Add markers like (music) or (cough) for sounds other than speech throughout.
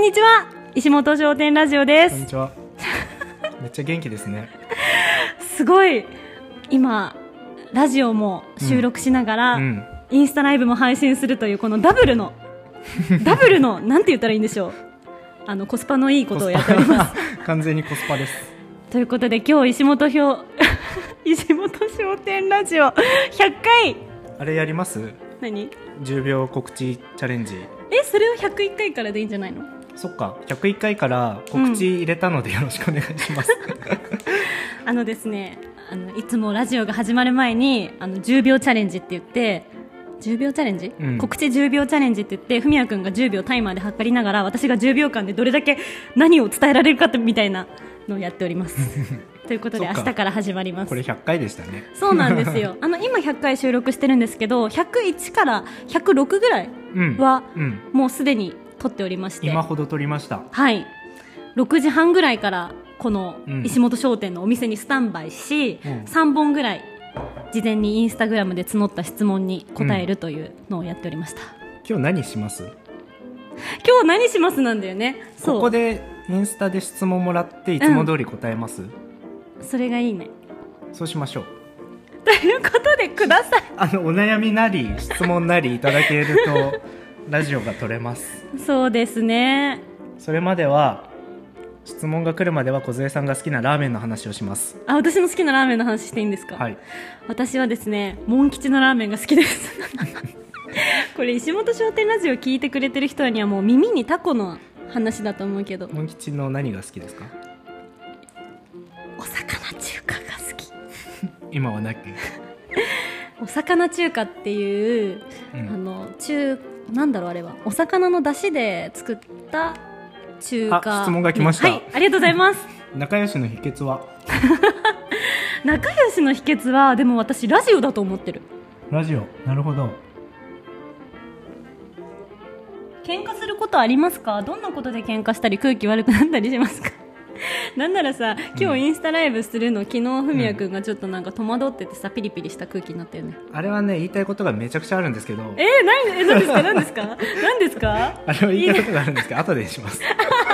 んにちは石本商店ラジオですこんにちは。めっちゃ元気ですね。(laughs) すごい今ラジオも収録しながら、うん。インスタライブも配信するというこのダブルの (laughs) ダブルのなんて言ったらいいんでしょうあのコスパのいいことをやっております (laughs) 完全にコスパです。ということで今日石本表石本商店ラジオ100回あれやります？何 ?10 秒告知チャレンジ。えそれを101回からでいいんじゃないの？そっか。101回から告知入れたのでよろしくお願いします。(laughs) あのですねあのいつもラジオが始まる前にあの10秒チャレンジって言って10秒チャレンジ、うん告知10秒チャレンジって言ってふみやくんが10秒タイマーで測りながら私が10秒間でどれだけ何を伝えられるかみたいなのをやっております (laughs) ということで明日から始まりますこれ100回でしたね。そうなんですよ (laughs) あの今100回収録してるんですけど101から106ぐらいうん。はうん。もうすでに撮っておりまして。今ほど撮りました。はい。6時半ぐらいからこのうん。石本商店のお店にスタンバイし、うん。3本ぐらい事前にインスタグラムで募った質問に答えるというのをやっておりました、今日何します？今日何しますなんだよね。ここでインスタで質問もらっていつも通り答えます、それがいいね。そうしましょう。ということでください。あの、お悩みなり質問なりいただけるとラジオが撮れます。そうですね。それまでは質問が来るまでは梢さんが好きなラーメンの話をします。あ私の好きなラーメンの話していいんですか、はい。私はですねモン吉のラーメンが好きです。(laughs) これ石本商店ラジオ聞いてくれてる人にはもう耳にタコの話だと思うけど。モン吉の何が好きですか？お魚中華が好き。(laughs) 今はなき、(laughs) お魚中華っていう、うん。あの中なんだろうあれは。お魚の出汁で作った中華。あ質問が来ました。はいありがとうございます。仲良しの秘訣は？仲良しの秘訣はでも私ラジオだと思ってる。ラジオ？なるほど。喧嘩することありますか？どんなことで喧嘩したり空気悪くなったりしますか？(laughs) なんならさ今日インスタライブするの、昨日ふみやくんがちょっとなんか戸惑っててさピリピリした空気になったよね。あれはね言いたいことがめちゃくちゃあるんですけど。えー、何え何ですか？何ですか？何ですか？(laughs) あれは言いたいことがあるんですけど後でします。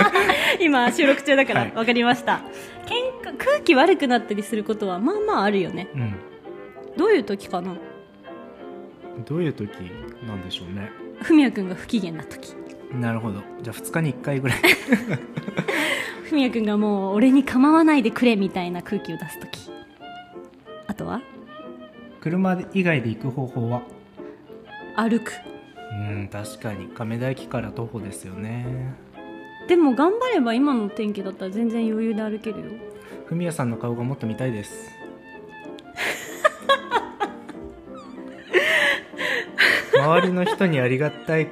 (laughs) 今収録中だからはい。分かりました、喧嘩空気悪くなったりすることはまあまああるよね。うん。どういう時かな？どういう時なんでしょうね。ふみやくんが不機嫌な時。なるほど。じゃあ2日に1回ぐらい。ふみやくんがもう俺に構わないでくれみたいな空気を出す時。あとは？車以外で行く方法は？歩く。うん確かに。亀田駅から徒歩ですよね。でも頑張れば今の天気だったら全然余裕で歩けるよ。ふみやさんの顔がもっと見たいです。(laughs) 周りの人にありがたい。ん？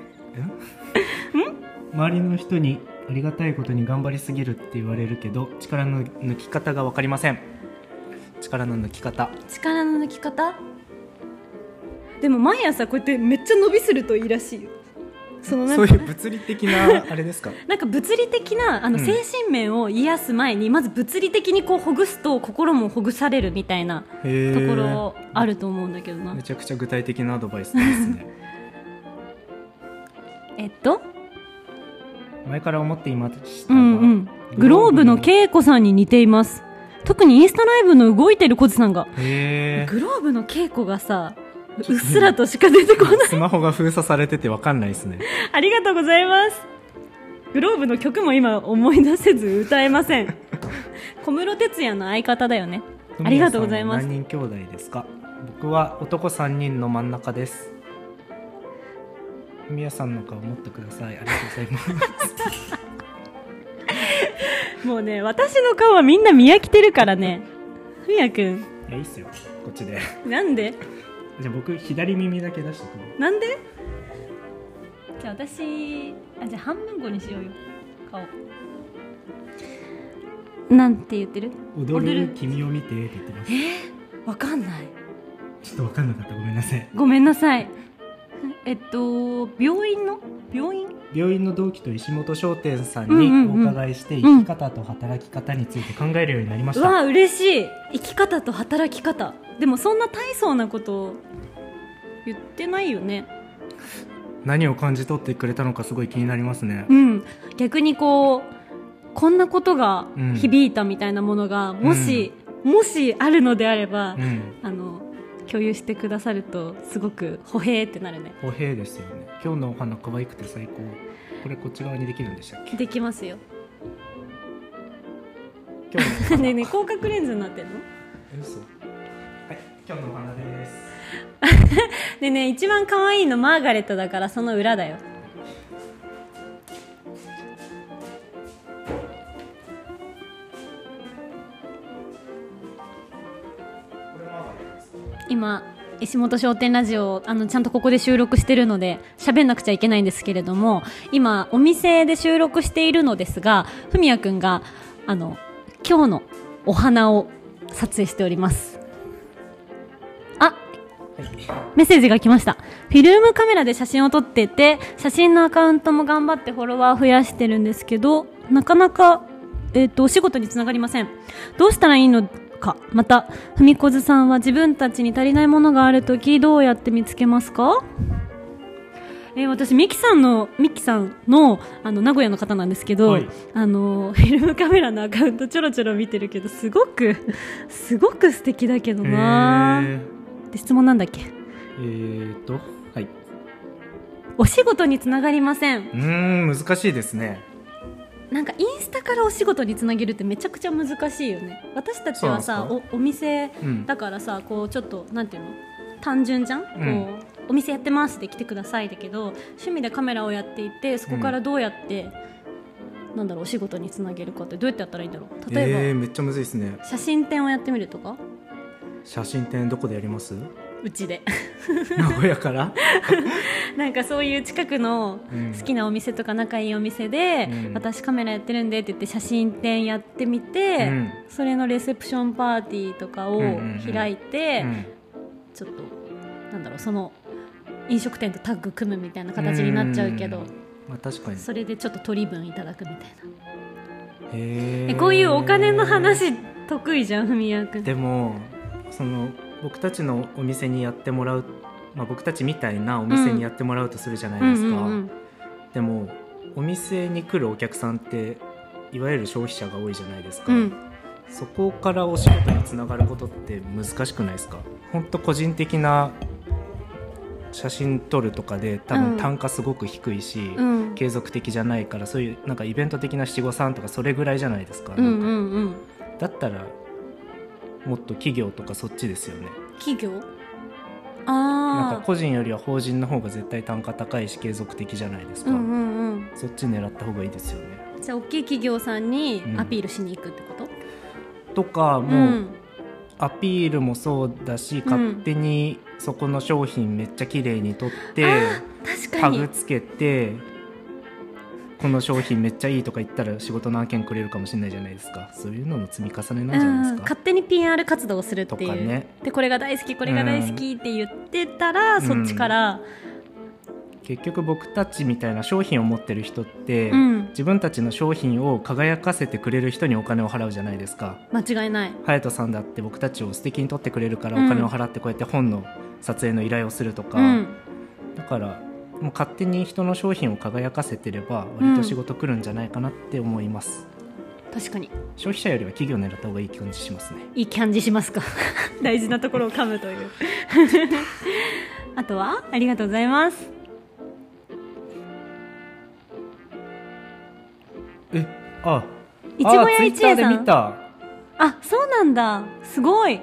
周りの人にありがたいことに頑張りすぎるって言われるけど力の抜き方が分かりません。力の抜き方。力の抜き方？でも毎朝こうやってめっちゃ伸びするといいらしいよ。そのそういう物理的なあれですか？(laughs) なんか物理的なあのうん。精神面を癒す前に、まず物理的にこうほぐすと心もほぐされるみたいなところあると思うんだけどな、めちゃくちゃ具体的なアドバイスですね。(laughs) えっと？前から思っていましたうが、んうん。グローブの恵子さんに似ています。特にインスタライブの動いてるコジさんが。へグローブの恵子がさうっすらとしか出てこない。ースマホが封鎖されてて分かんないですね。ありがとうございます。グローブの曲も今思い出せず歌えません。(laughs) 小室哲哉の相方だよね。ありがとうございます。何人兄弟ですか？僕は男3人の真ん中ですみやさんの顔持ってください。ありがとうございます。もうね私の顔はみんな見飽きてるからね。ふみやくん。いやいいっすよ。こっちで。なんで？じゃあ僕左耳だけ出してくなんで？じゃあ私あじゃあ半分こにしようよ。顔。なんて言ってる？踊る君を見てって言ってます。わかんない。ちょっと分かんなかった。ごめんなさい。ごめんなさい (laughs) えっと病院の？病院？病院の同期と石本商店さんうんにうんうん。お伺いして生き方と働き方について考えるようになりました、うわ嬉しい。生き方と働き方。でもそんな大層なこと言ってないよね。何を感じ取ってくれたのかすごい気になりますね。うん、逆にこうこんなことが響いたみたいなものが、もし、もしあるのであれば、うん。あの共有してくださるとすごく歩兵ってなるね。歩兵ですよね。今日のお花可愛くて最高。これこっち側にできるんでしたっけ？できますよ。今日のねえねえ広角レンズになってんの？え嘘。はい今日のお花です。で (laughs) ね一番可愛いのマーガレットだからその裏だよ今石本商店ラジオあのちゃんとここで収録してるので喋んなくちゃいけないんですけれども今お店で収録しているのですがふみやくんがあの今日のお花を撮影しております。あメッセージが来ました。フィルムカメラで写真を撮ってて写真のアカウントも頑張ってフォロワー増やしてるんですけどなかなか、えっとお仕事につながりません。どうしたらいいのか。またふみこずさんは自分たちに足りないものがあるときどうやって見つけますか？えー私ミキさんのミキさんのあの名古屋の方なんですけど、はい。あのフィルムカメラのアカウントちょろちょろ見てるけどすごくすごく素敵だけどな。へで質問なんだっけ？ーえーとはい。お仕事につながりません。うーん難しいですねなんかインスタからお仕事につなげるってめちゃくちゃ難しいよね。私たちはさおお店うん。だからさこうちょっとなんていうの？単純じゃん、こうお店やってますって来てくださいだけど趣味でカメラをやっていてそこからどうやって、なんだろうお仕事につなげるかってどうやってやったらいいんだろう？例えば、えー、めっちゃむずいですね。写真展をやってみるとか？写真展どこでやります？うちで。名古屋から、(laughs) なんかそういう近くのうん。好きなお店とか仲いいお店で、うん。私カメラやってるんでって言って写真展やってみて、うん。それのレセプションパーティーとかをうんうんうん。開いて、うんちょっとなんだろうその飲食店とタッグ組むみたいな形になっちゃうけど、んまあ、確かに。それでちょっと取り分いただくみたいな、えこういうお金の話得意じゃんふみやくん。でもその僕たちのお店にやってもらう、まあ、僕たちみたいなお店にやってもらうとするじゃないですか、でもお店に来るお客さんっていわゆる消費者が多いじゃないですか、うん。そこからお仕事につながることって難しくないですか？本当個人的な写真撮るとかで多うん。分単価すごく低いし、うん。継続的じゃないからそういうなんかイベント的な七五三とかそれぐらいじゃないですか,、うんうんうん。だったらもっと企業とかそっちですよね。企業？なんかあ個人よりは法人の方が絶対単価高いし継続的じゃないですか、あうんうんうん。そっち狙った方がいいですよね。じゃあ大きい企業さんにうんアピールしに行くってこと、とかうもう、アピールもそうだしうん。勝手にそこの商品めっちゃ綺麗に撮って、確かに。タグつけてこの商品めっちゃいいとか言ったら仕事の案件くれるかもしれないじゃないですか。そういうのの積み重ねなんじゃないですか、うん勝手に PR 活動をするっていう、ね。でこれが大好きこれが大好きって言ってたら、うん。そっちから、結局僕たちみたいな商品を持ってる人って、うん。自分たちの商品を輝かせてくれる人にお金を払うじゃないですか。間違いない。隼人さんだって僕たちを素敵に撮ってくれるからうんお金を払ってこうやって本の撮影の依頼をするとか、うん。だからもう勝手に人の商品を輝かせてれば割と仕事来るんじゃないかなって思います、確かに。消費者よりは企業を狙った方がいい感じしますね。いい感じしますか？(laughs) 大事なところを噛むという。(laughs) あとはありがとうございます。えあいちご一会 Twitter でさん。あそうなんだ。すごい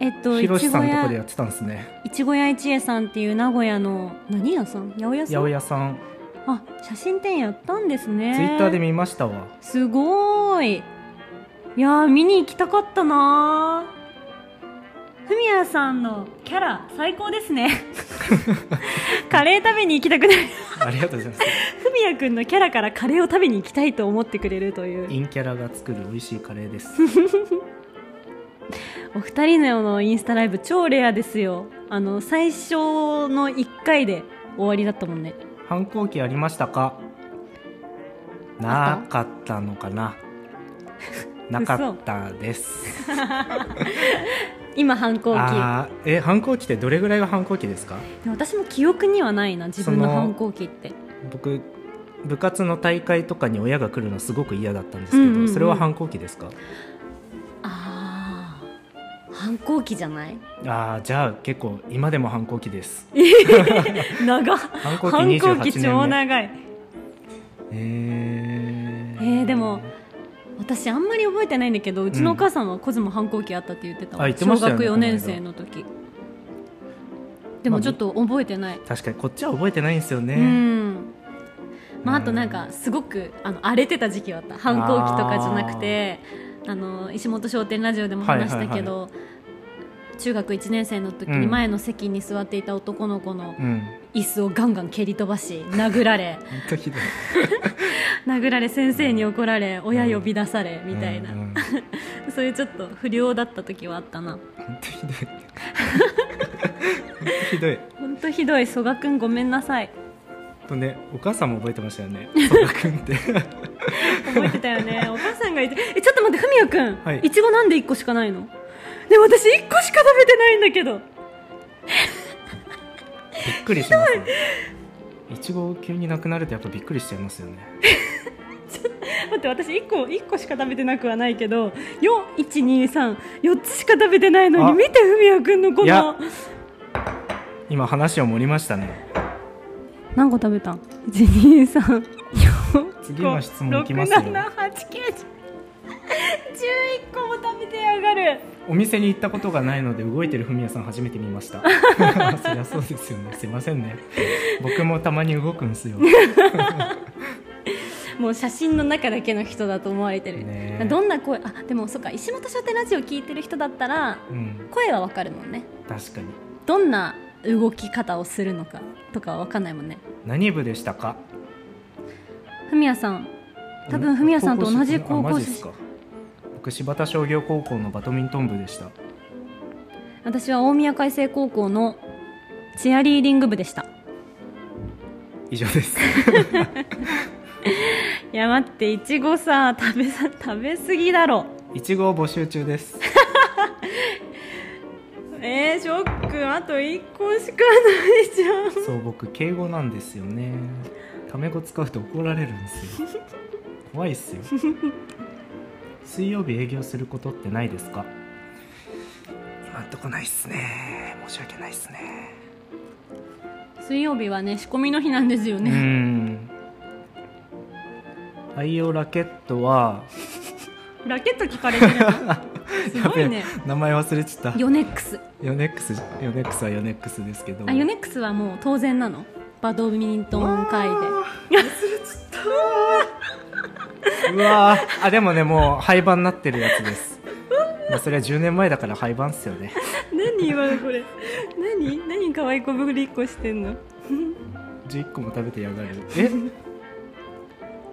えっとひろしさんのとこで屋。やってたんですね。いちご屋一会さんっていう名古屋の何屋さん？八百屋さん？八百屋さん。あ写真展やったんですね。ツイッターで見ましたわ。すごーい。いやー見に行きたかったなー。ふみやさんのキャラ最高ですね。(laughs) カレー食べに行きたくなる。ありがとうございます。ふみやくんのキャラからカレーを食べに行きたいと思ってくれるという。陰キャラが作る美味しいカレーです (laughs) お二人のインスタライブ超レアですよ。あの最初の1回で終わりだったもんね。反抗期ありましたか？なかったのかな？なかったです。今反抗期。え反抗期ってどれぐらいが反抗期ですか？私も記憶にはないな自分の反抗期って。僕部活の大会とかに親が来るのすごく嫌だったんですけど、うんうんうん。それは反抗期ですか？反抗期じゃない？ああじゃあ結構今でも反抗期です。長反抗期反抗28期超長い。えー、えーでも私あんまり覚えてないんだけどうちのお母さんはコズも反抗期あったって言ってたわ、あ言ってましたよね小学4年生の時。でもちょっと覚えてない、確かにこっちは覚えてないんですよね、うん。まあ、あとなんかすごくあの荒れてた時期はあった。反抗期とかじゃなくてあの石本商店ラジオでも話したけど、中学1年生の時にうん前の席に座っていた男の子のうん。椅子をガンガン蹴り飛ばし殴られ (laughs) 殴られ先生に怒られ親呼び出されみたいな、(laughs) そういうちょっと不良だった時はあったな。本当ひどい。本当ひどい。(laughs) 本当ひどい。曽我くんごめんなさいとねお母さんも覚えてましたよね。曽我君って。覚えてたよね。お母さんがいてえちょっと待ってふみやくん、はい。いちごなんで1個しかないの？でも私1個しか食べてないんだけど。びっくりしますね。いちご急になくなるとやっぱびっくりしちゃいますよね。(laughs) 待って私1個一個しか食べてなくはないけど4123 4つしか食べてないのあ。に見てふみやくんのこの。今話を盛りましたね何個食べたん ?123 次の質問いきますよ。6 7 8 9 10 11個も食べてやがる。お店に行ったことがないので動いてるふみやさん初めて見ました。(laughs) そりゃそうですよね。すいませんね。僕もたまに動くんすよ。もう写真の中だけの人だと思われてる、ねえ。どんな声？あでもそっか。石本商店ラジオ聞いてる人だったらうん。声はわかるもんね。確かに。どんな動き方をするのかとかはわかんないもんね。何部でしたか？ふみやさん。多分ふみやさんと同じ高校出身あマジっすか。僕柴田商業高校のバドミントン部でした。私は大宮海星高校のチアリーディング部でした。以上です。(laughs) いや待っていちごさ食べさ食べ過ぎだろ。いちごを募集中です (laughs) えー、ショック。あと1個しかないじゃん。そう僕敬語なんですよね。タメ語使うと怒られるんですよ。怖いっすよ。水曜日営業することってないですか？今んとこないっすね。申し訳ないっすね。水曜日はね仕込みの日なんですよね、ん。愛用ラケットはラケット聞かれてるの？(laughs) すごいね。名前忘れちゃった。ヨネックス。ヨネックスヨネックスはヨネックスですけど。あヨネックスはもう当然なの。バドミントン界で。うわー (laughs) あでもねもう廃盤になってるやつです。まあそれは10年前だから廃盤っすよね。何今のこれ？何？何可愛い子ぶりっこしてんの？(laughs) 11個も食べてやがる。え？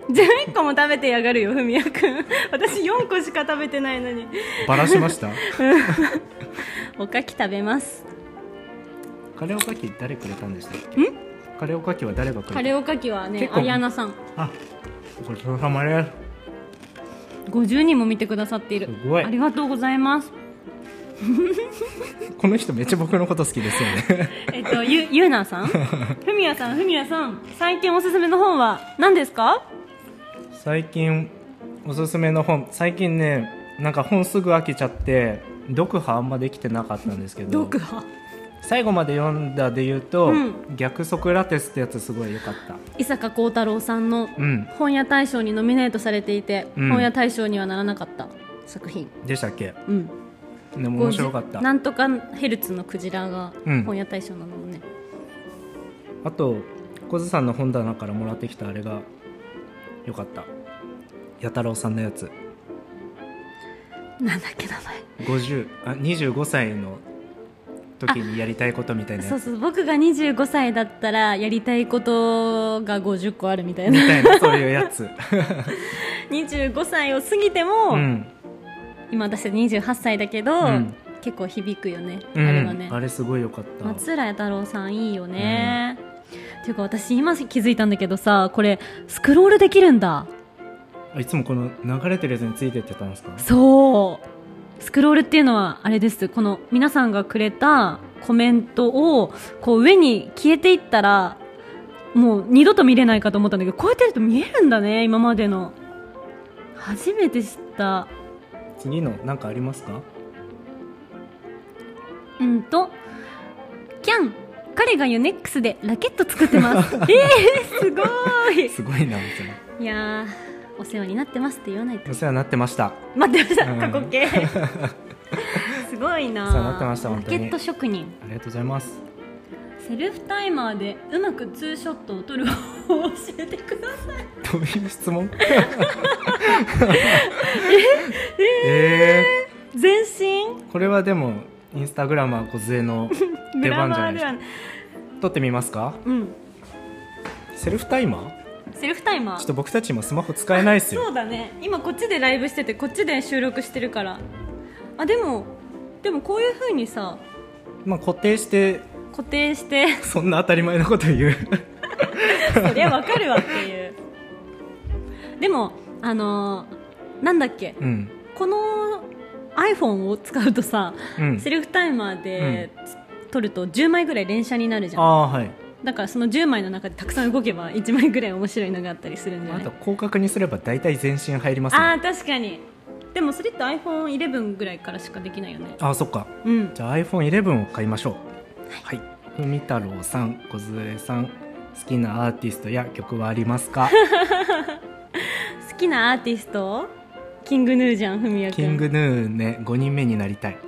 11個も食べてやがるよふみやくん。私4個しか食べてないのに。バラしました？おかき食べます。カレーおかき誰くれたんでしたっけ？カレーおかきは誰がくれた？カレーおかきはねアリアナさん。あごちそうさまです。50人も見てくださっている。すごい。ありがとうございます。(laughs) この人めっちゃ僕のこと好きですよね。(laughs) えっとゆゆうなさん？ふみやさんふみやさん最近おすすめの本は何ですか？最近おすすめの本最近ねなんか本すぐ飽きちゃって読破あんまできてなかったんですけど読破？最後まで読んだで言うと、うん。逆ソクラテスってやつすごい良かった。伊坂幸太郎さんのうん。本屋大賞にノミネートされていて、うん。本屋大賞にはならなかった作品。でしたっけ？うん。でも面白かった。なんとかヘルツのクジラがうん。本屋大賞なのもね、あと小津さんの本棚からもらってきたあれが良かった。弥太郎さんのやつ。なんだっけ名50あ25歳の時にやりたいことみたいな前そうそう僕が25歳だったらやりたいことが50個あるみたいみなたいなそういうやつ。(laughs) 25歳を過ぎても、うん、今私28歳だけど、うん。結構響くよね、うん。あれはね。あれすごい良かった。松浦弥太郎さんいいよね、っていうか私今気づいたんだけどさこれスクロールできるんだ。あいつもこの流れてるやつについてってたんですか？そう。スクロールっていうのはあれです。この皆さんがくれたコメントをこう上に消えていったらもう二度と見れないかと思ったんだけどこうやってやると見えるんだね今までの。初めて知った。次の何かありますか？うんとキャン彼がユネックスでラケット作ってます。(laughs) えー、すごい。すごいなみたいないやーお世話になってますって言わないと。お世話になってました。待ってましたうん。過去形。(laughs) すごいなお世話になってましたラ本当に。ケット職人。ありがとうございます。セルフタイマーでうまくツーショットを撮る方法を教えてください。どういう質問？(laughs) ええ全身？ーこれはでもインスタグラマー小の出番じゃないですか。撮ってみますか？うん。セルフタイマー？セルフタイマー。ちょっと僕たち今スマホ使えないですよ。そうだね。今こっちでライブしててこっちで収録してるから。あでもでもこういう風にさまあ固定して固定して。そんな当たり前のこと言う。(laughs) そりゃわかるわっていう。でもあのーなんだっけ？うん。この iPhone を使うとさ、うん。セルフタイマーで撮ると10枚ぐらい連写になるじゃん。ああはい。だからその10枚の中でたくさん動けば1枚ぐらい面白いのがあったりするんじゃない？あと広角にすれば大体全身入りますね。あー確かに。でもそれって iPhone11 ぐらいからしかできないよね。ああそっか。うん。じゃあ iPhone11 を買いましょう。はい。ふみ太郎さん小杖さん好きなアーティストや曲はありますか？(laughs) 好きなアーティスト？キングヌーじゃんふみやくん。キングヌーね5人目になりたい (laughs)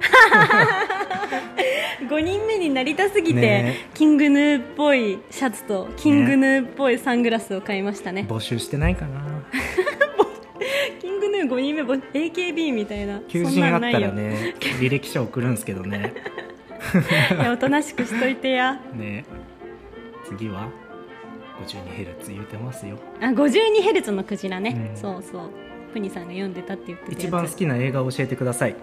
5人目になりたすぎて、ね。キングヌーっぽいシャツとキングヌーっぽいサングラスを買いましたね。募集してないかな。(laughs) キングヌー5人目ぼ AKB みたいな。求そん人あったらなんないよね履歴書送るんですけどね。(laughs) いやおとなしくしといてや。(laughs) ね。次は 52Hz 言うてますよ。あ 52Hz のクジラね、うん。そうそう。プニさんが読んでたって言って一番好きな映画を教えてください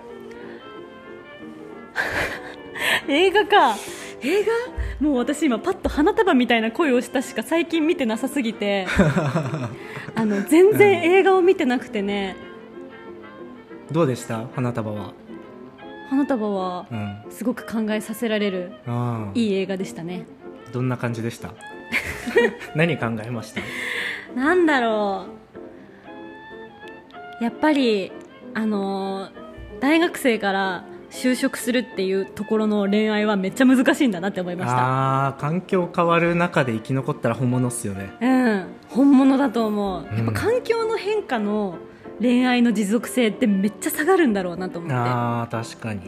映画か。映画？もう私今パッと花束みたいな声をしたしか最近見てなさすぎて。(laughs) あの全然映画を見てなくてね、どうでした？花束は。花束はうん。すごく考えさせられるああ。いい映画でしたね。どんな感じでした？(laughs) 何考えました？なんだろう。やっぱりあのー大学生から就職するっていうところの恋愛はめっちゃ難しいんだなって思いました。あ環境変わる中で生き残ったら本物っすよね。うん本物だと思う、うん。やっぱ環境の変化の恋愛の持続性ってめっちゃ下がるんだろうなと思って。ああ確かに、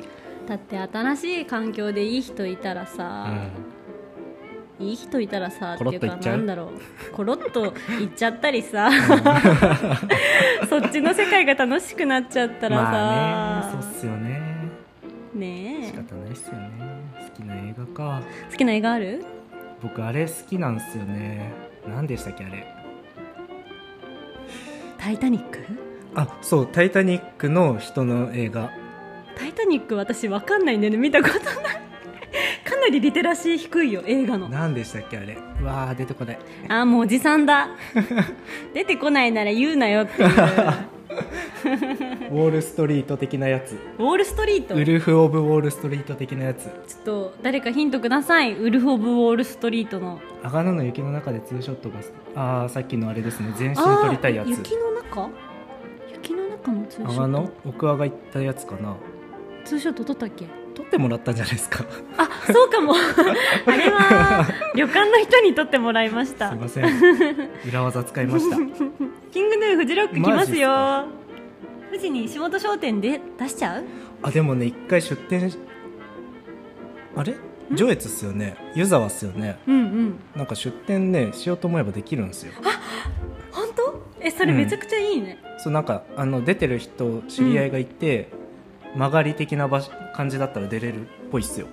だって新しい環境でいい人いたらさ、いい人いたらさっていうかなんだろう。コロッといっちゃったりさ。(laughs) そっちの世界が楽しくなっちゃったうん、らさ、まあねそうっすよね。仕ねえ。方ないっすよね。好きな映画か。好きな映画ある？僕あれ好きなんですよね。何でしたっけあれ？タイタニック？あそう「タイタニック」の人の映画。タイタニック私わかんないんだよね。見たことない。かなりリテラシー低いよ映画の。何でしたっけあれ？うわー出てこない。あーもうおじさんだ。(laughs) 出てこないなら言うなよっていう (laughs) (laughs) ウォールストリート的なやつ。ウォールストリート？ウルフ・オブ・ウォールストリート的なやつ。ちょっと誰かヒントください。ウルフ・オブ・ウォール・ストリートの。阿賀野の雪の中でツーショットがああさっきのあれですね。全身撮りたいやつ。雪の中？雪の中のツーショッ阿賀野ト奥阿賀行ったやつかな。ツーショット撮ったっけ？撮ってもらったんじゃないですか。あそうかも。(laughs) あれは旅館の人に撮ってもらいました。すいません。裏技使いました。(laughs) キングヌーフジロック来ますよ。か？富士に石本商店で出しちゃう？あでもね一回出店しあれ？上越っすよね。湯沢っすよね。うんうん。なんか出店ねしようと思えばできるんですよ。本当？えそれめちゃくちゃいいね、そうなんかあの出てる人知り合いがいて、曲がり的な場所感じだったら出れるっぽいっすよ。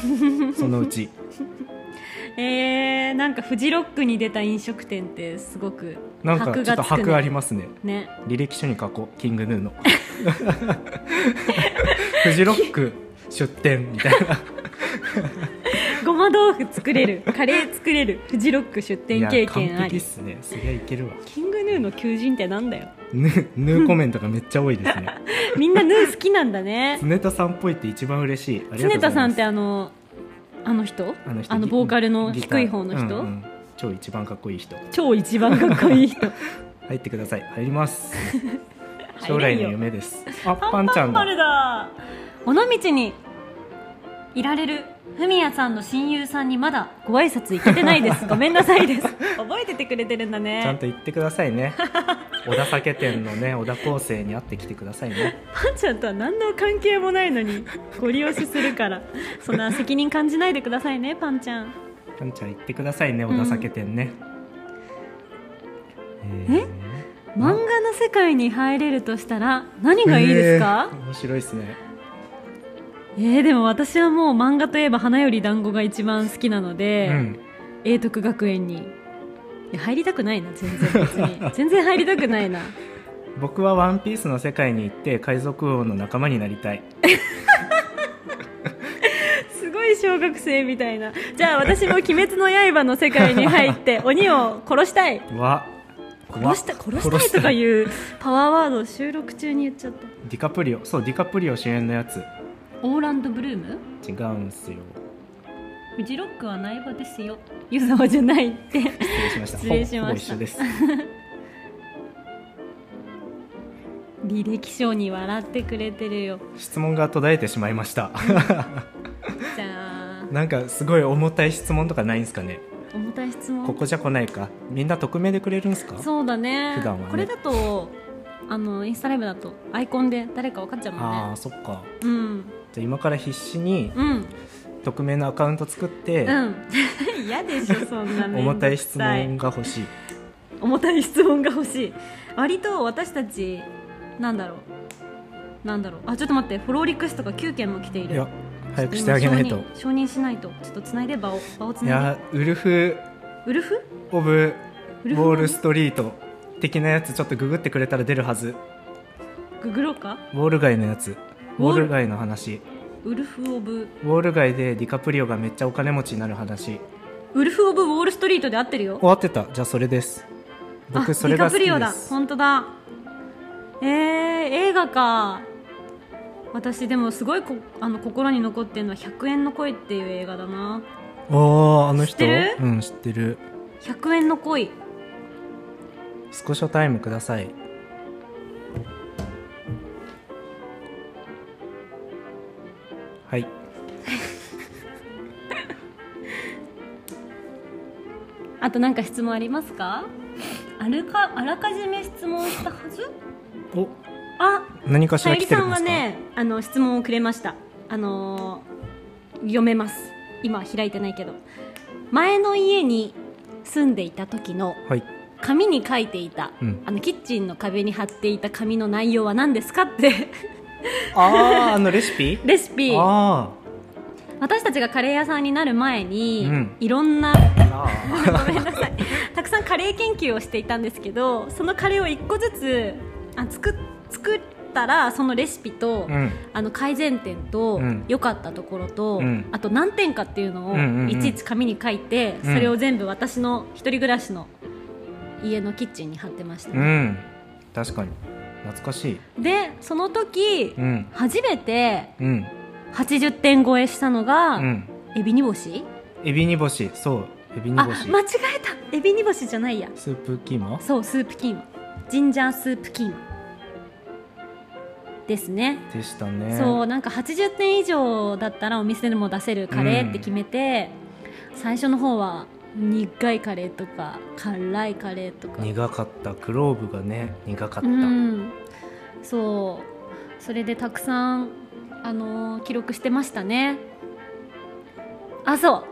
(laughs) そのうちえー、なんかフジロックに出た飲食店ってすごくなんかちょっと箔ありますね。ね。履歴書に書こう。キングヌーの。(laughs) フジロック出店みたいな。ごま麻豆腐作れる。カレー作れる。フジロック出店経験あり。璧っすね。そりゃいけるわ。キングヌーの求人ってなんだよ。ヌーヌーコメントがめっちゃ多いですね。(laughs) みんなヌー好きなんだね。常田さんっぽいって一番嬉しい。常田さんってあのあの人？あの人ボーカルの低い方の人、うんうん。超一番かっこいい人。超一番かっこいい人。(laughs) 入ってください。入ります。(laughs) 将来の夢です。あパンちゃんだ。尾道にいられるふみやさんの親友さんにまだご挨拶行けてないです。ごめんなさいです。(laughs) 覚えててくれてるんだね。ちゃんと言ってくださいね小田酒店のね小田康生に会ってきてくださいね。パンちゃんとは何の関係もないのにご利用しするからそんな責任感じないでくださいねパンちゃん。パンちゃん言ってくださいね小田酒店ね、え？漫画の世界に入れるとしたら何がいいですか、えー面白いですね。えー、でも私はもう漫画といえば花より団子が一番好きなので、うん。永徳学園にいや入りたくないな全然別に。全然入りたくないな。僕はワンピースの世界に行って海賊王の仲間になりたい。すごい小学生みたいな。じゃあ私も「鬼滅の刃」の世界に入って (laughs) 鬼を殺したい。わ。殺した殺したいとかいうパワーワードを収録中に言っちゃった。ディカプリオ。そうディカプリオ主演のやつ。オーランド・ブルーム？違うんすよフジロックは苗場ですよ。湯沢じゃないって失礼しました。履歴書に笑ってくれてるよ。質問が途絶えてしまいました。(laughs) じゃあ。なんかすごい重たい質問とかないんすかね？重たい質問？ここじゃ来ないか？みんな匿名でくれるんすか？そうだね。普段はね。これだとあのインスタライブだとアイコンで誰か分かっちゃうもんああねそっか。うん。じゃあ今から必死にうん匿名のアカウント作って、うん。(laughs) 嫌でしょそんな重たい質問が欲しい。重たい質問が欲しい。割と私たちなんだろう。なんだろう。あちょっと待って。フォローリクエストが9件も来ている。いや早くしてあげないと。今承認しないと。ちょっとつないで場を場をつないで。いやウルフ・ウルフオブ・ウォール・ストリート的なやつちょっとググってくれたら出るはず。ググろうか？ウォール街のやつ。ウォール街の話ウルフ・オブウォール街でディカプリオがめっちゃお金持ちになる話。ウルフ・オブ・ウォール・ストリートで合ってるよ。終わってた。じゃあそれです。僕あそれが好きディカプリオだ。です本当だ。えー、映画か。私でもすごいこあの心に残ってるのは「100円の恋」っていう映画だな。おーあの人？知ってる？うん知ってる。100円の恋。スコショタイムくださいはい。(laughs) あと何か質問ありますか？あるかあらかじめ質問したはず？お。あ何かしら来てるんですか？んはねあの質問をくれました。あのー読めます。今開いてないけど。前の家に住んでいた時のはい。紙に書いていた、うん。あのキッチンの壁に貼っていた紙の内容は何ですかってあああのレシピ？レシピ。あ私たちがカレー屋さんになる前に、うん。いろんなごめんなさい。たくさんカレー研究をしていたんですけどそのカレーを一個ずつあ作っ作ったらそのレシピと、ーうん。あの改善点とうん。良かったところと、うん。あと何点かっていうのをいちいち紙に書いて、うん。それを全部私の一人暮らしの家のキッチンに貼ってました、うん。確かに懐かしい。でその時、うん。初めてうん。80点超えしたのが、うん。エビ煮干し？エビ煮干し。そう。エビ煮あ干し。間違えた。エビ煮干しじゃないや。スープキーマ？そうスープキーマ。ジンジャースープキーマ。ですね。でしたね。そうなんか80点以上だったらお店でも出せるカレーって決めて、最初の方は苦いカレーとか辛いカレーとか。苦かった。クローブがね苦かった、うん。そう。それでたくさん、あのー記録してましたね。あそう。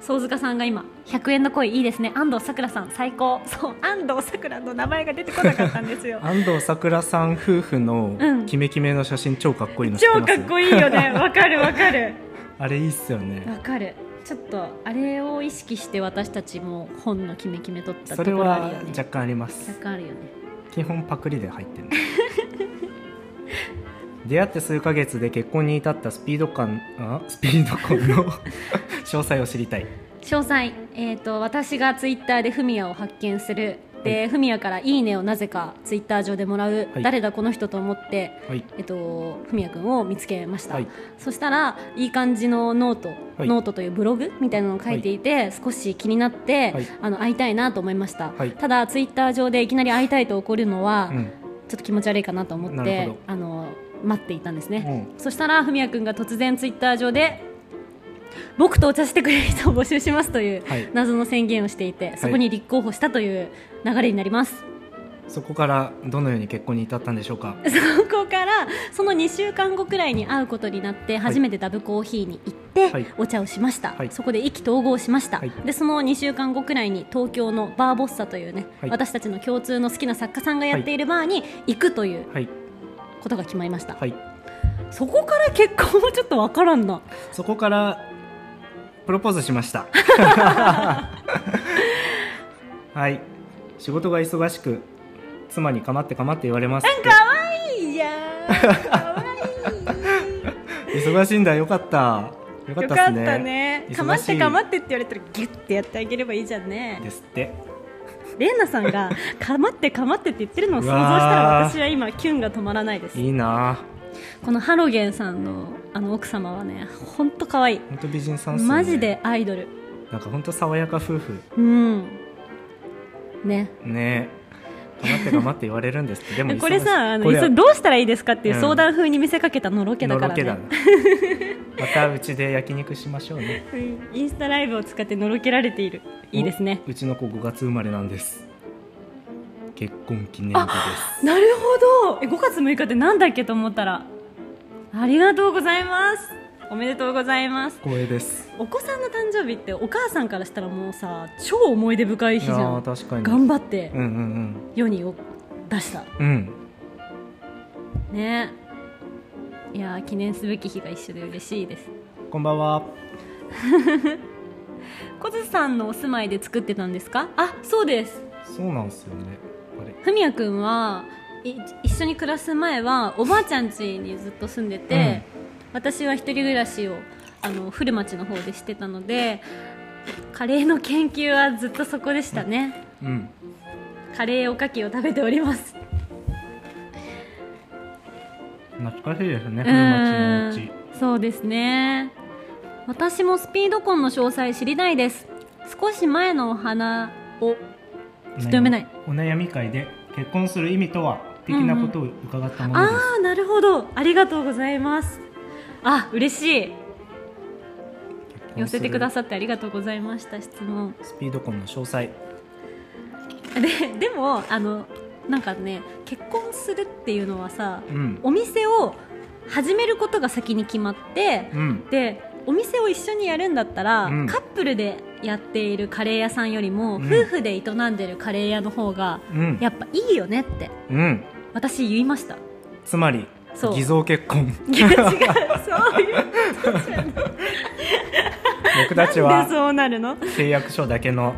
宗塚さんが今100円の恋いいですね。安藤サクラさん最高。そう安藤サクラの名前が出てこなかったんですよ。(laughs) 安藤サクラさん夫婦のうん。キメキメの写真超かっこいいの超かっこいいよね。わかるわかる。(laughs) あれいいっすよね。わかるちょっとあれを意識して私たちも本のキメキメ取ったそれところあはるよね。若干あります。若干あるよね。基本パクリで入ってる出会って数ヶ月で結婚に至ったスピード感あスピード婚の (laughs) 詳細を知りたい。詳細、えー、と私がツイッターでフミヤを発見するで、フミヤから「いいね」をなぜかツイッター上でもらう、はい。誰だこの人と思って、はい。えっと、フミヤ君を見つけました、はい。そしたらいい感じのノート、はい。ノートというブログみたいなのを書いていて、少し気になって、はい。あの会いたいなと思いました、はい。ただツイッター上でいきなり会いたいと送るのは、うん。ちょっと気持ち悪いかなと思ってあの待っていたんですね、うん。そしたらふみやくんが突然ツイッター上で僕とお茶してくれる人を募集しますというはい。謎の宣言をしていて、そこに立候補したという流れになります、そこからどのように結婚に至ったんでしょうか？(laughs) そこからその2週間後くらいに会うことになって初めてダブコーヒーに行ってはい。お茶をしました、はい。そこで意気投合しました、はい。でその2週間後くらいに東京のバーボッサというね、はい。私たちの共通の好きな作家さんがやっているバーに行くというはい。ことが決まりました、はい。そこから結婚はちょっとわからんな。そこからプロポーズしました。(laughs) はい仕事が忙しく妻に構って構って言われますって。かわいいじゃん。(laughs) かわい。い忙しいんだよ。かった。よかっったっすね。たね。かまってかまってって言われたらギュッてやってあげればいいじゃんね。ですって。レイナさんが (laughs) かまってかまってって言ってるのを想像したらー。私は今キュンが止まらないです。いいな。このハロゲンさんのあの奥様はね本当可愛い。本当美人さんね。マジでアイドル。なんか本当爽やか夫婦。うんね。ね。かまってかまって言われるんですって。でも (laughs) これさあのどうしたらいいですかっていううん。相談風に見せかけたのろけだからね。な。(laughs) またうちで焼肉しましょうね。うん。インスタライブを使ってのろけられている。いいですね。おうちの子5月生まれなんです。結婚記念日です。なるほど。え5月6日ってなんだっけと思ったら。ありがとうございますおめでとうございます。光栄です。お子さんの誕生日ってお母さんからしたらもうさ超思い出深い日じゃん。ー確かに。頑張ってうんうん世にを出した。うん。うんね。いやー記念すべき日が一緒で嬉しいです。こんばんは。(laughs) 小津さんのお住まいで作ってたんですか？あそうです。そうなんですよね。ふみやくんはい一緒に暮らす前はおばあちゃん家にずっと住んでて、私は一人暮らしをあの古町の方でしてたのでカレーの研究はずっとそこでしたね、うん。カレーおかきを食べております。懐かしいですね古町のうちうんそうですね。私もスピード婚の詳細知りたいです。少し前のお花をちょっと読めない。お悩み会で結婚する意味とは的なことを伺ったものです、ああなるほど。ありがとうございますあ嬉しい。寄せてくだささってありがとうございました質問。スピード婚の詳細。ででもあのなんかね結婚するっていうのはさうん。お店を始めることが先に決まってうん。でお店を一緒にやるんだったら、うん。カップルでやっているカレー屋さんよりも、うん。夫婦で営んでるカレー屋の方がうん。やっぱいいよねって。うん。私言いました。つまり偽造結婚。(laughs) 違う。そういうことじゃない。僕たちはでそうなるの？契約書だけの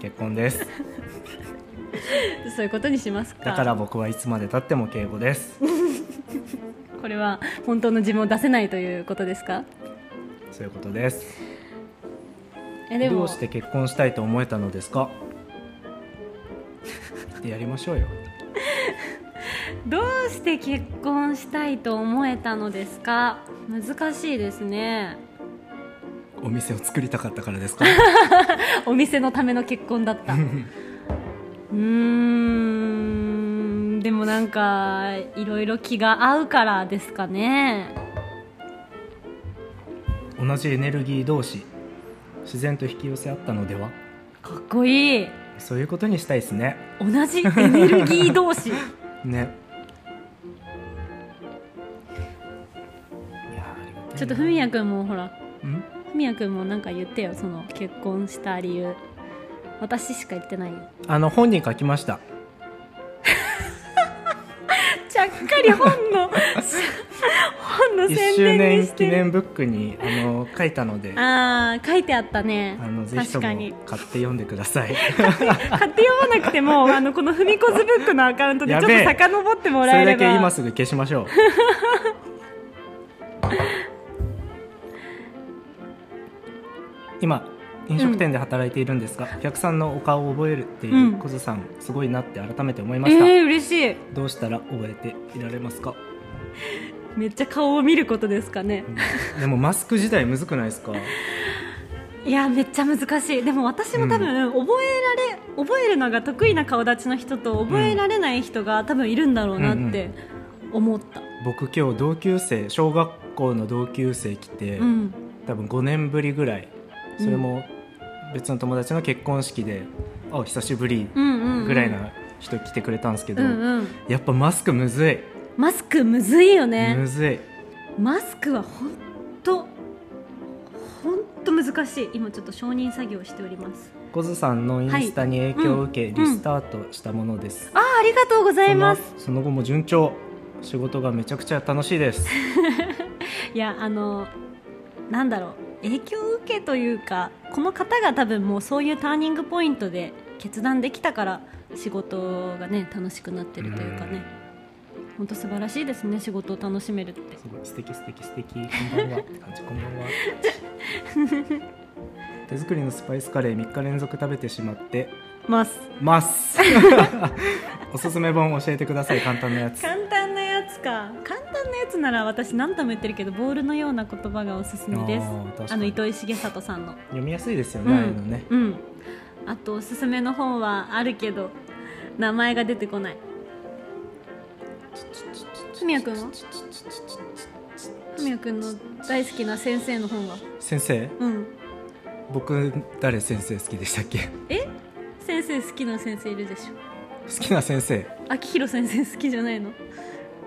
結婚です。そういうことにしますか。だから僕はいつまでたっても敬語です。(laughs) これは本当の自分を出せないということですか？そういうことです。えでも。どうして結婚したいと思えたのですか？(laughs) やりましょうよどうして結婚したいと思えたのですか？難しいですね。お店を作りたかったからですか？(laughs) お店のための結婚だった。(laughs) うーん。でもなんかいろいろ気が合うからですかね。同じエネルギー同士自然と引き寄せ合ったのでは？かっこいい。そういうことにしたいですね。同じエネルギー同士 (laughs) ね。ちょっとふみやくんもほらうん？ふみやくんもなんか言ってよその結婚した理由。私しか言ってないよ。あの本に書きました。(laughs) ちゃっかり本の本の宣周年記念ブックにあの書いたのでああ書いてあったね。あのぜひとも買って読んでください。(laughs) 買って読まなくてもあのこの「ふみこずブック」のアカウントでちょっと遡ってもらえれば。それだけ今すぐ消しましょう。(laughs) 今飲食店で働いているんですが、うん、お客さんのお顔を覚えるっていうこずさん、うん、すごいなって改めて思いました、えー、嬉しい。どうしたら覚えていられますか？めっちゃ顔を見ることですかね。うん。でもマスク自体むずくないですか？(laughs) いやめっちゃ難しい。でも私も多分、覚えられ覚えるのが得意な顔立ちの人と覚えられない人が多分いるんだろうなって思った、僕今日同級生小学校の同級生来て、うん。多分5年ぶりぐらいそれも別の友達の結婚式で、あ久しぶりうんうんうん。ぐらいな人来てくれたんですけど、うんうん。やっぱマスクむずい、マスクむずいよむねずい。マスクは本当本当難しい。今ちょっと承認作業をしております。コズさんのインスタに影響を受け、うんリスタートしたものです、あーありがとうございます。そのその後も順調。仕事がめちゃくちゃ楽しいです。(laughs) いやあのなんだろう。影響を受けというかこの方が多分もうそういうターニングポイントで決断できたから仕事がね楽しくなってるというかね本当素晴らしいですね仕事を楽しめるって。すごい素敵素敵素敵。こんばんは。って感じこんばんは。(laughs) 手作りのスパイスカレー3日連続食べてしまって。ます。ます。(laughs) おすすめ本教えてください簡単なやつ。簡単なやつか。簡単なやつなら私何度も言ってるけどボールのような言葉がおすすめです。あの糸井重里さんの。読みやすいですよね、ああいうのね。うん。あとおすすめの本はあるけど名前が出てこないふみやくんは？ふみやくんの大好きな先生の本は？先生？うん。僕誰先生好きでしたっけ？え？先生好きな先生いるでしょ。好きな先生？秋広先生好きじゃないの？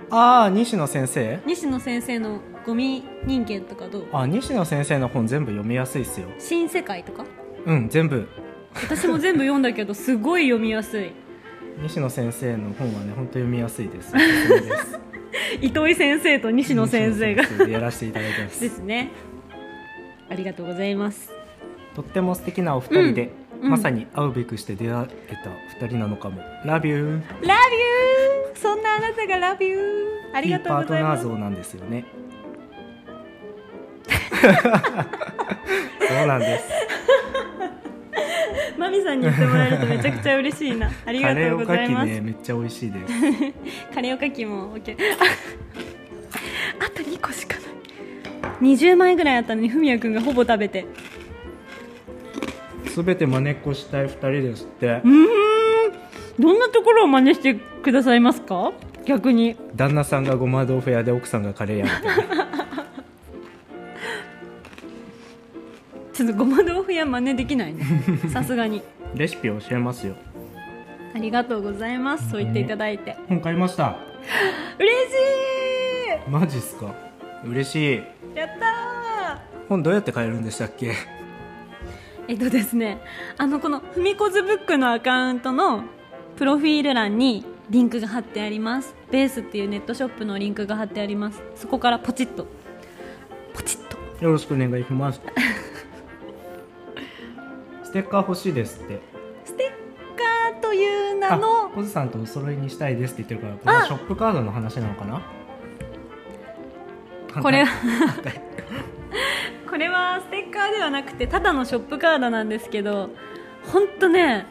ああ西野先生？西野先生のゴミ人間とかどう？あ西野先生の本全部読みやすいですよ。新世界とか？うん全部。私も全部読んだけどすごい読みやすい西野先生の本はね本当読みやすいです。で (laughs) す糸井先生と西野先生が。やらせていただいてまですすね。ありがとうございます。とっても素敵なお二人で、うん。うんまさに会うべくして出会えた二人なのかも。Love you Love you そんなあなたが Love you ありがとうございます。パートナー像なんですよね。(laughs) そうなんですマミさんに言ってもらえるとめちゃくちゃ嬉しいな。(laughs) ありがとうごカレーおかざいますきねめっちゃ美味しいです。カレーおかきも OK (laughs) ああと2個しかない。20枚ぐらいあったのにふみやくんがほぼ食べて。すべて真似っこしたい二人ですって。うーん。どんなところを真似してくださいますか？逆に。旦那さんがごま豆腐屋で奥さんがカレー屋みたいなちょっとごま豆腐や真似できないね。(laughs) さすがに。レシピ教えますよ。ありがとうございます。そう言っていただいて。本買いました。嬉しマジっすか。嬉しい。いやった本どうやって買えるんでしたっけ？ーえっとですね。あのこのふみこずブックのアカウントのプロフィール欄にリンクが貼ってあります。ベースっていうネットショップのリンクが貼ってあります。そこからポチッと。ポチッと。よろしくお願いします。ステッカー欲しいですって。ステッカーという名あのコズさんとお揃いにしたいですって言ってるからこれはショップカードの話なのかな？これは (laughs) これはステッカーではなくてただのショップカードなんですけど本当ね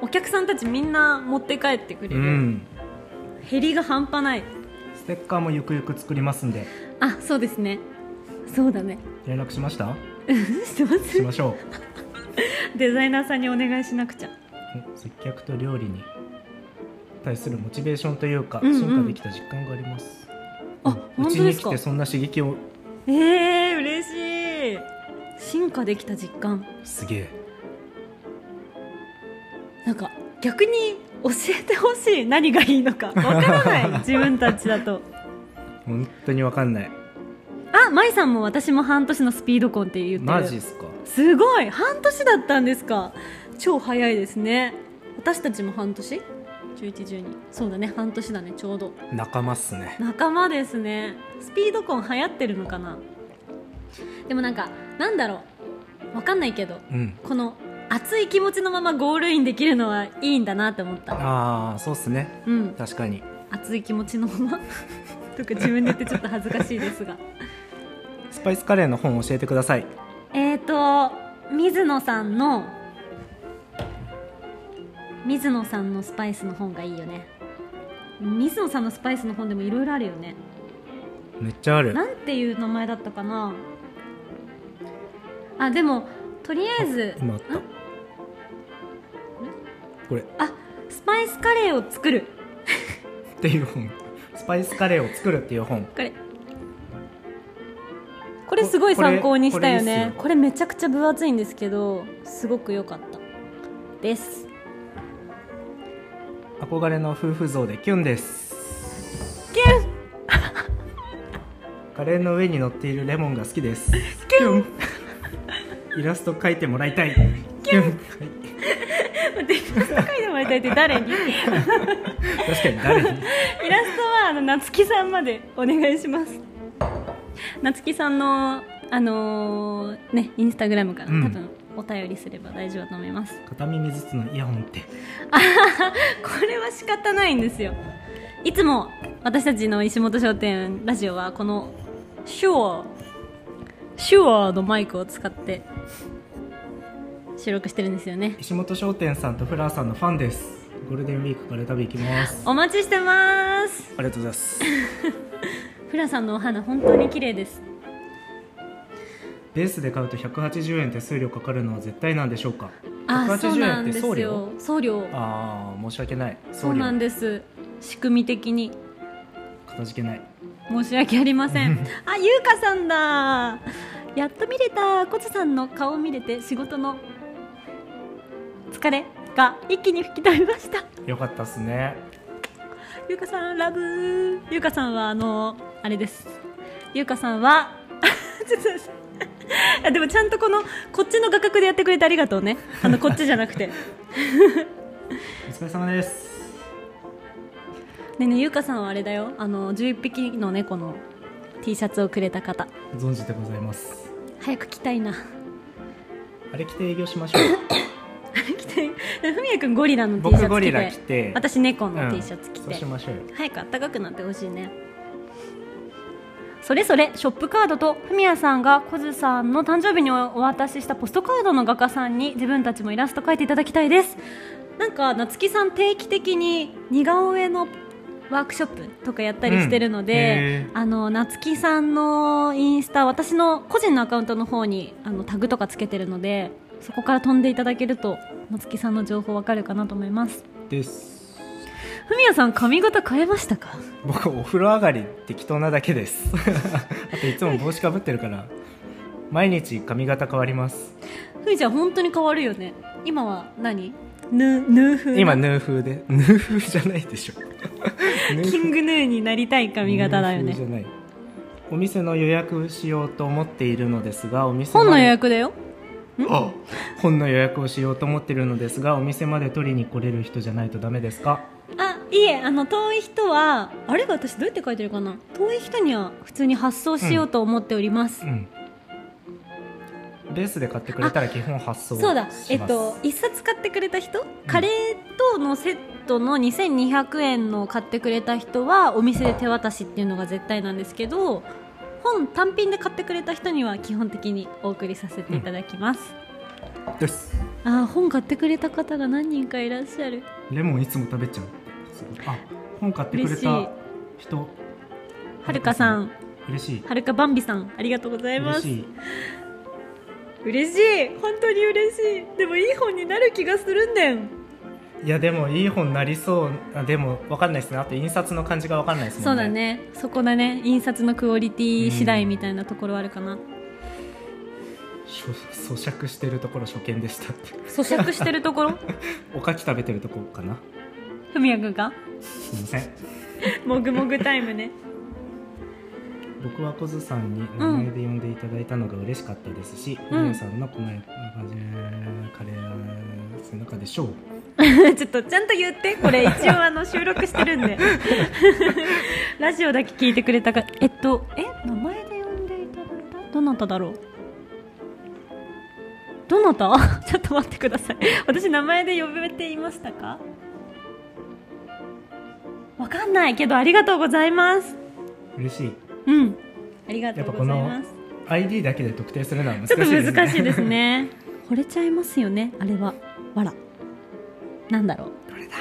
お客さんたちみんな持って帰ってくれうる、ん。減りが半端ない。ステッカーもゆくゆく作りますんで。あそうですね。そうだね。連絡しました？してます。しょ (laughs) デザイナーさんにお願いしなくちゃ。接客と料理に対するモチベーションというか、うんうん。進化できた実感があります。あうんうちに本当ですか？来てそんな刺激を。えー、嬉しい。進化できた実感。すげえ。なんか逆に教えてほしい。何がいいのか。(laughs) わからない。自分たちだと。本当にわかんない。あ舞さんも私も半年のスピード婚って言ってる。マジっすか？すごい。半年だったんですか。超早いですね。私たちも半年？1112そうだね。半年だね。ちょうど。仲間っすね。仲間ですね。スピード婚流行ってるのかな。でもなんかなんだろう。わかんないけどうん。この熱い気持ちのままゴールインできるのはいいんだなって思った。ああそうっすね。うん。確かに。熱い気持ちのまま？とか自分で言ってちょっと恥ずかしいですが。(laughs) スパイスカレーの本教えてくださいえーと水野さんの水野さんのスパイスの本がいいよね。水野さんのスパイスの本でもいろいろあるよね。めっちゃある。なんていう名前だったかな。あでもとりあえず今あった。これ。っあスパイスカレーを作る。ていう本。スパイスカレーを作るっていう本。これこれすごい参考にしたよね。これめちゃくちゃ分厚いんですけどすごく良かった。です。憧れの夫婦像でキュンです。キュン！(laughs) カレーの上に乗っているレモンが好きです。キュン！イラスト描いてもらいたい。キュン！はい。待ってイラスト描いてもらいたいって誰に？イ確かに誰に？ラストはあの夏木さんまでお願いします夏木さんのあのーねインスタグラムからうん。多分お便りすれば大丈夫だと思います、片耳ずつのイヤホンって。(laughs) これは仕方ないんですよ。いつも私たちの石本商店ラジオはこのシュアーシュアーのマイクを使って収録してるんですよね。石本商店さんとフラーさんのファンです。ゴールデンウィークから旅行きます。お待ちしてます。ありがとうございます (laughs) フラさんのお花本当に綺麗です。ベースで買うと180円手数料かかるのは絶対なんでしょうか？あそうな180円って送料？よ。送料。ああ申し訳ない。そうなんでです。仕組み的に。かたじけない。申し訳ありません。(laughs) あゆうかさんだ。やっと見れたコツさんの顔見れて仕事の疲れが一気に吹き飛びました。よかったっすねゆうかさんラブ。ゆうかさんはあのあれです。ゆうかさんは (laughs) ちょっとでもちゃんとこのこっちの画角でやってくれてありがとうね。あのこっちじゃなくて。ね (laughs) お疲れ様です。えねえゆうかさんはあれだよ。あの11匹の猫の T シャツをくれた方。存じてございます。早く着たいな。あれ着て営業しましょう (laughs) 着てふみやくんゴリラの T シャツ着て僕ゴリラ着て。私猫のうん T シャツ着て、そうしましょうよ。早く暖かくなってほしいね。それぞれショップカードとふみやさんがコズさんの誕生日にお渡ししたポストカードの画家さんに自分たちもイラスト描いていただきたいです。なんか夏木さん定期的に似顔絵のワークショップとかやったりしてるので、うんあの夏木さんのインスタ私の個人のアカウントの方にあのタグとかつけてるのでそこから飛んでいただけると夏木さんの情報わかるかなと思います。です。ふみやさん髪型変えましたか？僕お風呂上がり適当なだけです。(laughs) あといつも帽子かぶってるから。毎日髪型変わります。ふみちゃん本当に変わるよね。今は何？ヌヌー風な？今ヌー風で。ヌー風じゃないでしょ。(laughs) キングヌーになりたい髪型だよね。お店の予約しようと思っているのですがお店本の予約だよ。あ本の予約をしようと思っているのですがお店まで取りに来れる人じゃないとダメですか？あいいえあの遠い人はあれ私どうやって書いてるかな？遠い人には普通に発送しようと思っております、うん。ベースで買ってくれたら基本発送そうだ。えっと一冊買ってくれた人、カレーとのセットの2200円の買ってくれた人はお店で手渡しっていうのが絶対なんですけど本単品で買ってくれた人には基本的にお送りさせていただきます、です。あー本買ってくれた方が何人かいらっしゃる。レモンいつも食べちゃう。あ本買ってくれた人。はるかさん。嬉しい。はるかばんびさんありがとうございます。嬉しい。嬉しい。本当に嬉しい。でもいい本になる気がするんだよいやでもいい本なりそう。あでも分かんないですね。あと印刷の感じが分かんないですもんね。そうだね。そこだね。印刷のクオリティ次第みたいなところあるかな、咀嚼してるところ初見でしたって。咀嚼してるところ？(laughs) おかき食べてるところかな。ふみやくんが？すいません。もぐもぐタイムね。僕は小津さんに名前で呼んでいただいたのが嬉しかったですし、うん。ふみやさんのこの感じカレー背中でしょう (laughs) ちょっとちゃんと言ってこれ一応あの収録してるんで。(laughs) ラジオだけ聞いてくれたかえっとえ名前で呼んでいただいた？どなただろう？どなた？(laughs) ちょっと待ってください。私名前で呼べていましたか？わかんないけどありがとうございます。嬉しい。うん。ありがとうございます。ID だけで特定するのは難しちょっといですね難しいですね。惚れちゃいますよねあれは。わらなんだろう。どれだ？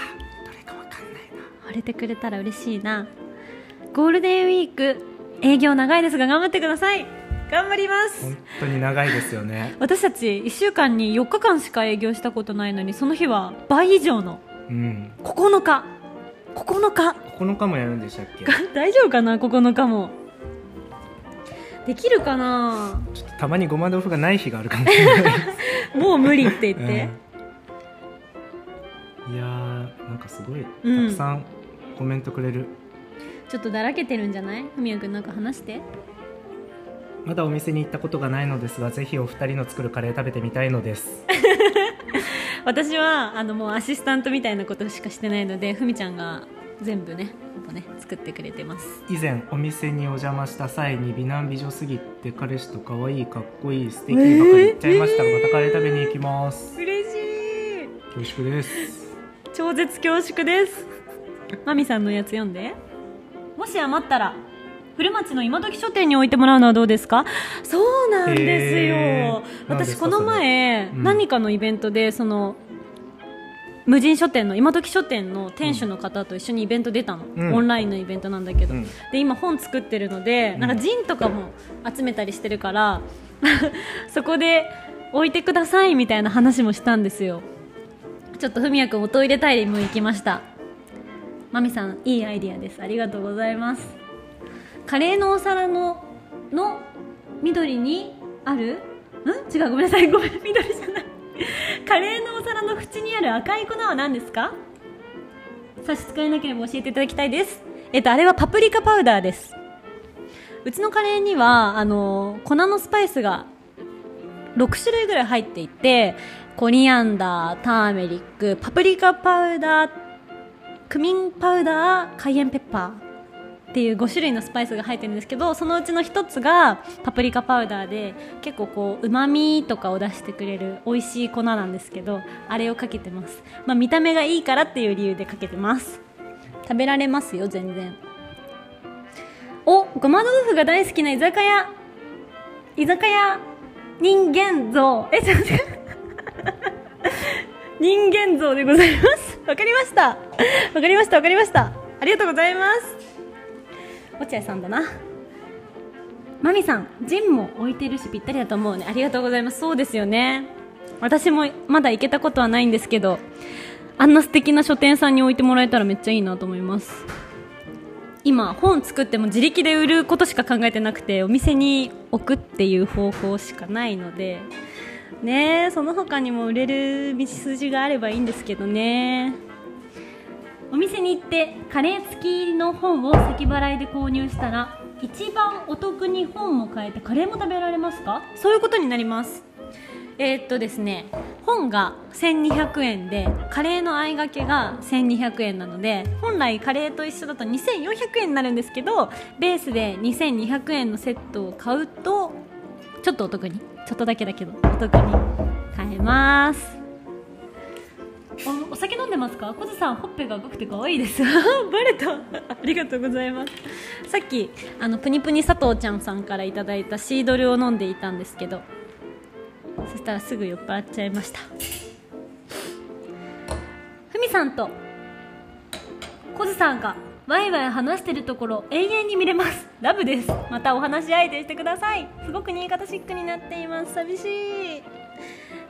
どれかわかんないな。惚れてくれたら嬉しいな。ゴールデンウィーク営業長いですが頑張ってください。頑張ります。本当に長いですよね。私たち1週間に4日間しか営業したことないのにその日は倍以上の。うん。9日。9日。9日もやるんでしたっけ？が (laughs) 大丈夫かな？9日も。できるかな？ちょっとたまにごま豆腐がない日があるかもしれない。(laughs) もう無理って言って、うんいやーなんかすごいうん。たくさんコメントくれる、ちょっとだらけてるんじゃない？ふみやくんなんか話して。まだお店に行ったことがないのですがぜひお二人の作るカレー食べてみたいのです。(laughs) 私はあのもうアシスタントみたいなことしかしてないのでふみちゃんが全部ねほぼね作ってくれてます。以前お店にお邪魔した際に美男美女すぎて彼氏と可愛いかっこいい素敵ばかり言っちゃいましたが、またカレー食べに行きます。嬉しい。恐縮です超絶恐縮です。マミさんのやつ読んで。もし余ったら古町の今時書店に置いてもらうのはどうですか？そうなんですよ。私この前、うん。何かのイベントでその無人書店の今時書店の店主の方と一緒にイベント出たの、うん。オンラインのイベントなんだけど、うん。で今本作ってるので、うん。なんかジンとかも集めたりしてるから (laughs) そこで置いてくださいみたいな話もしたんですよちょっとふみやくん音入れたいも行きました。まみさんいいアイディアです。ありがとうございます。カレーのお皿のの緑にある？ん？違うごめんなさい。ごめん緑じゃない。カレーのお皿の縁にある赤い粉は何ですか？差し支えなければ教えていただきたいです。えっとあれはパプリカパウダーです。うちのカレーにはあの粉のスパイスが6種類ぐらい入っていてコリアンダーターメリックパプリカパウダークミンパウダーカイエンペッパーっていう5種類のスパイスが入ってるんですけどそのうちの1つがパプリカパウダーで結構こうまみとかを出してくれる美味しい粉なんですけどあれをかけてます、まあ、見た目がいいからっていう理由でかけてます。食べられますよ全然。おごま豆腐が大好きな居酒屋居酒屋人間像。えちょっと待って。(laughs) 人間像でございます。わかりました。わかりました。わかりました。ありがとうございます。落合さんだな。マミさんジンも置いてるしぴったりだと思うね。ありがとうございます。そうですよね。私もまだ行けたことはないんですけどあんな素敵な書店さんに置いてもらえたらめっちゃいいなと思います。今本作っても自力で売ることしか考えてなくてお店に置くっていう方法しかないのでねえその他にも売れる道筋があればいいんですけどね。お店に行ってカレー付きの本を先払いで購入したら一番お得に本も買えてカレーも食べられますか？そういうことになります。えーっとですね本が1200円でカレーの合いがけが1200円なので本来カレーと一緒だと2400円になるんですけどベースで2200円のセットを買うとちょっとお得にちょっとだけだけどお得に買えます。おお酒飲んでますか？コズさんほっぺが赤くて可愛いです。(laughs) バレた。ありがとうございます。さっきあのプニプニ佐藤ちゃんさんからいただいたシードルを飲んでいたんですけどそしたらすぐ酔っ払っちゃいました。ふみさんとコズさんがワイワイ話してるところ永遠に見れます。ラブです。またお話し相手してください。すごく新潟シックになっています。寂しい。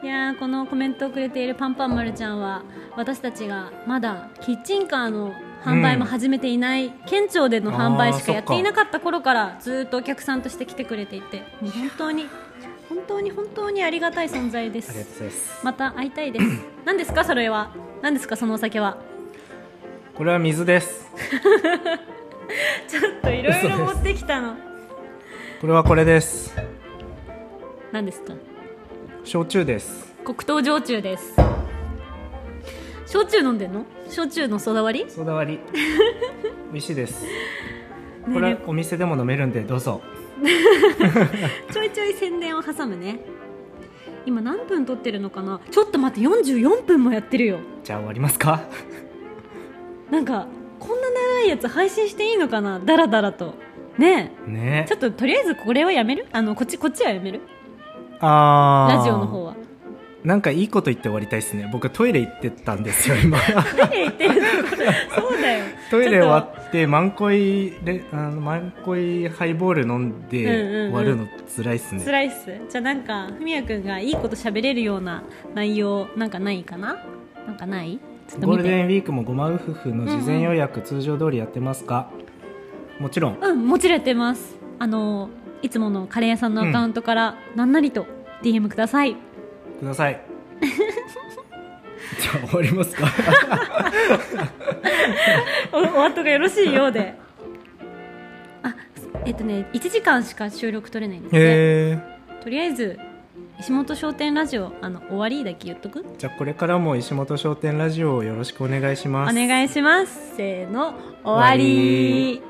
いやーこのコメントをくれているパンパン丸ちゃんは私たちがまだキッチンカーの販売も始めていない、県庁での販売しかやっていなかった頃からずっとお客さんとして来てくれていてもう本当に本当に本当にありがたい存在です。また会いたいです。何ですか？それは。何ですか？そのお酒はこれは水です。(laughs) ちょっといろいろ持ってきたの。これはこれです。何ですか？焼酎です。黒糖焼酎です。焼酎飲んでんの？焼酎のソダ割り？ソーダ割り。美味しいです。(laughs) ね。これはお店でも飲めるんでどうぞ。(laughs) ちょいちょい宣伝を挟むね。今何分撮ってるのかな？ちょっと待って44分もやってるよ。じゃあ終わりますか？なんかこんな長いやつ配信していいのかな？ダラダラと。ねえ。ね。ちょっととりあえずこれはやめる？あのこっちこっちはやめる？あー。ラジオの方は。なんかいいこと言って終わりたいですね。僕トイレ行ってたんですよ今。(laughs) トイレ行ってるそうだよ。(laughs) トイレ終わってマンコイレあのマンコイハイボール飲んでうんうんうん。終わるの辛いっすね、と辛いっす。じゃあなんかふみやくんがいいこと喋れるような内容なんかないかな？なんかない？ゴールデンウィークもごまウフフの事前予約通常通りやってますか、もちろん。うんもちろんやってます。あのいつものカレー屋さんのアカウントからなん。なりと DM ください、ください。(laughs) じゃあ終わりますか？(laughs) おお後がよろしいようで。あえっとね1時間しか収録取れないんですね。とりあえず石本商店ラジオあの終わりだけ言っとく？じゃあこれからも石本商店ラジオをよろしくお願いします。お願いします。せーの終わり。